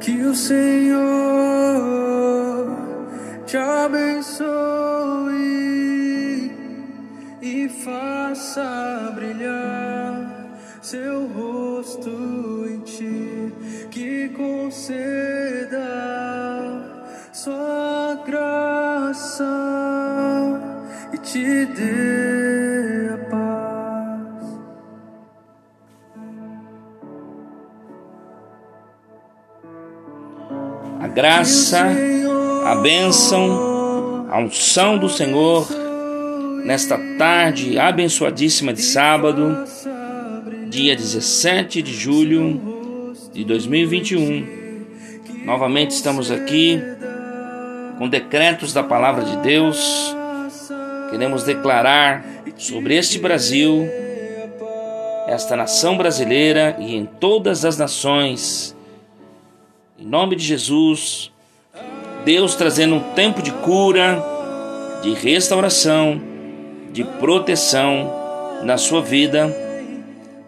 Que o Senhor te abençoe e faça brilhar seu rosto em ti, que conceda sua graça e te dê A graça, a bênção, a unção do Senhor nesta tarde abençoadíssima de sábado, dia 17 de julho de 2021. Novamente estamos aqui com decretos da palavra de Deus. Queremos declarar sobre este Brasil, esta nação brasileira e em todas as nações, em nome de Jesus, Deus trazendo um tempo de cura, de restauração, de proteção na sua vida,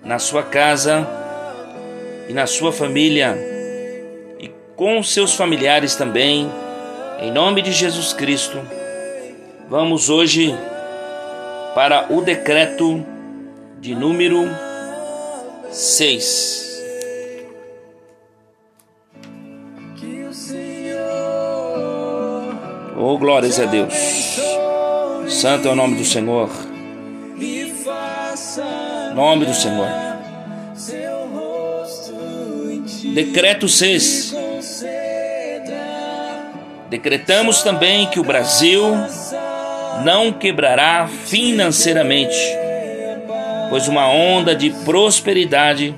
na sua casa e na sua família e com seus familiares também, em nome de Jesus Cristo. Vamos hoje para o decreto de número 6. Oh, glórias a Deus. Santo é o nome do Senhor. Nome do Senhor. Decreto 6. Decretamos também que o Brasil não quebrará financeiramente, pois uma onda de prosperidade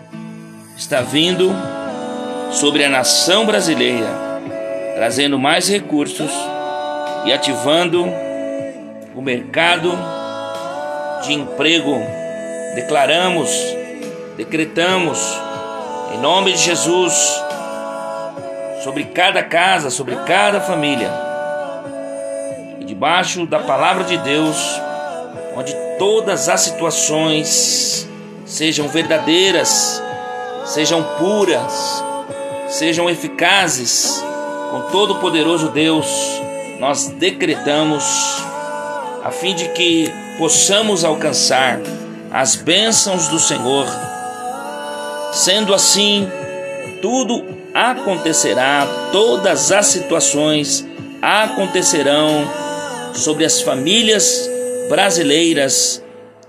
está vindo sobre a nação brasileira, trazendo mais recursos e ativando o mercado de emprego. Declaramos, decretamos, em nome de Jesus, sobre cada casa, sobre cada família, e debaixo da palavra de Deus, onde todas as situações sejam verdadeiras, sejam puras, sejam eficazes, com todo o poderoso Deus, nós decretamos a fim de que possamos alcançar as bênçãos do Senhor. Sendo assim, tudo acontecerá, todas as situações acontecerão sobre as famílias brasileiras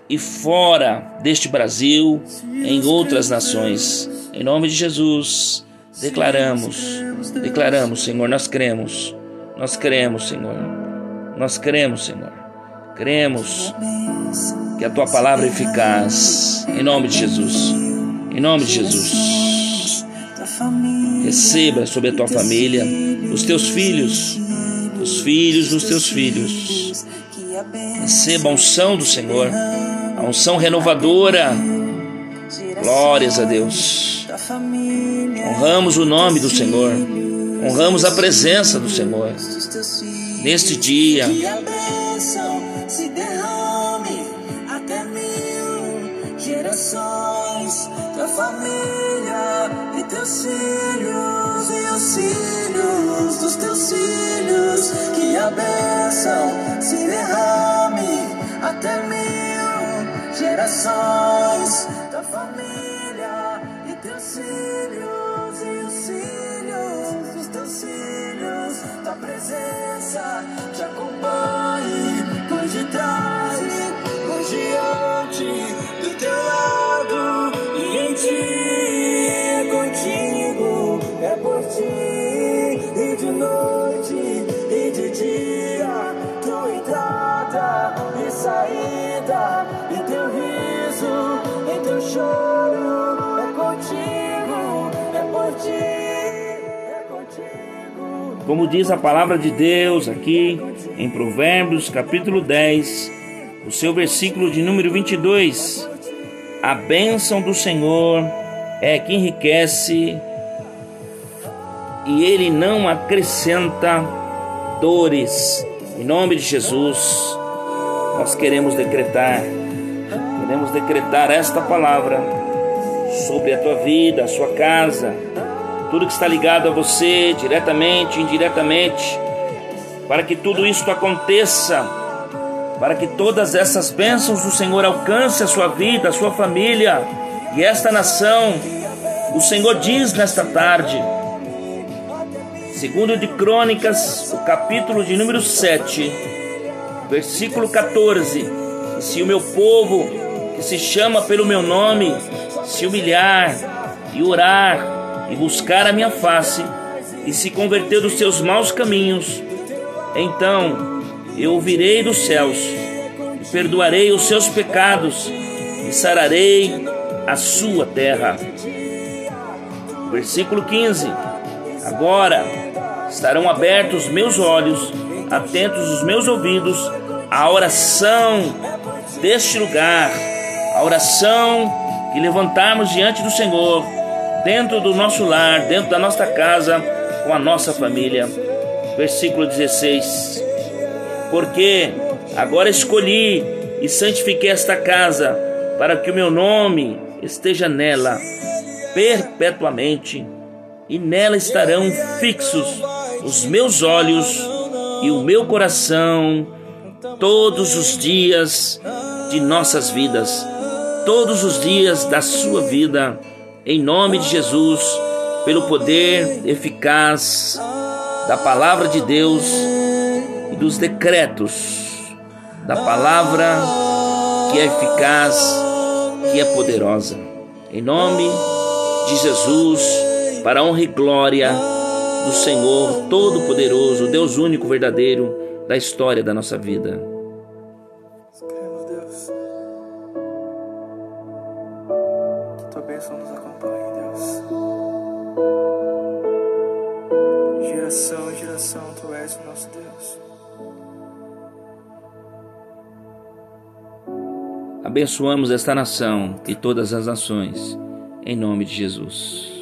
e fora deste Brasil, em outras nações. Em nome de Jesus, declaramos, declaramos, Senhor, nós cremos, nós cremos, Senhor, nós cremos, Senhor, cremos que a tua palavra é eficaz. Em nome de Jesus, em nome de Jesus. Receba sobre a tua família, os teus filhos, os filhos dos teus filhos. Receba a unção do Senhor, a unção renovadora. Glórias a Deus. Honramos o nome do Senhor, honramos a presença do Senhor. Neste dia. gerações, tua família e teus filhos e os filhos dos teus filhos, que a bênção se derrame até mil gerações, tua família presença Como diz a palavra de Deus aqui em Provérbios, capítulo 10, o seu versículo de número 22. A bênção do Senhor é que enriquece e ele não acrescenta dores. Em nome de Jesus, nós queremos decretar, queremos decretar esta palavra sobre a tua vida, a sua casa, tudo que está ligado a você, diretamente, indiretamente, para que tudo isso aconteça, para que todas essas bênçãos do Senhor alcancem a sua vida, a sua família e esta nação. O Senhor diz nesta tarde, segundo de Crônicas, o capítulo de número 7, versículo 14: Se o meu povo, que se chama pelo meu nome, se humilhar e orar e buscar a minha face e se converter dos seus maus caminhos, então eu ouvirei dos céus e perdoarei os seus pecados e sararei a sua terra. Versículo 15: Agora estarão abertos meus olhos, atentos os meus ouvidos à oração deste lugar, a oração que levantarmos diante do Senhor, dentro do nosso lar, dentro da nossa casa, com a nossa família. Versículo 16: Porque agora escolhi e santifiquei esta casa, para que o meu nome esteja nela perpetuamente, e nela estarão fixos os meus olhos e o meu coração todos os dias de nossas vidas todos os dias da sua vida, em nome de Jesus, pelo poder eficaz da palavra de Deus e dos decretos da palavra que é eficaz, que é poderosa. Em nome de Jesus, para a honra e glória do Senhor Todo-Poderoso, Deus único, verdadeiro da história da nossa vida. Bênção nos acompanhe, Deus. Geração em geração, Tu és o nosso Deus. Abençoamos esta nação e todas as nações, em nome de Jesus.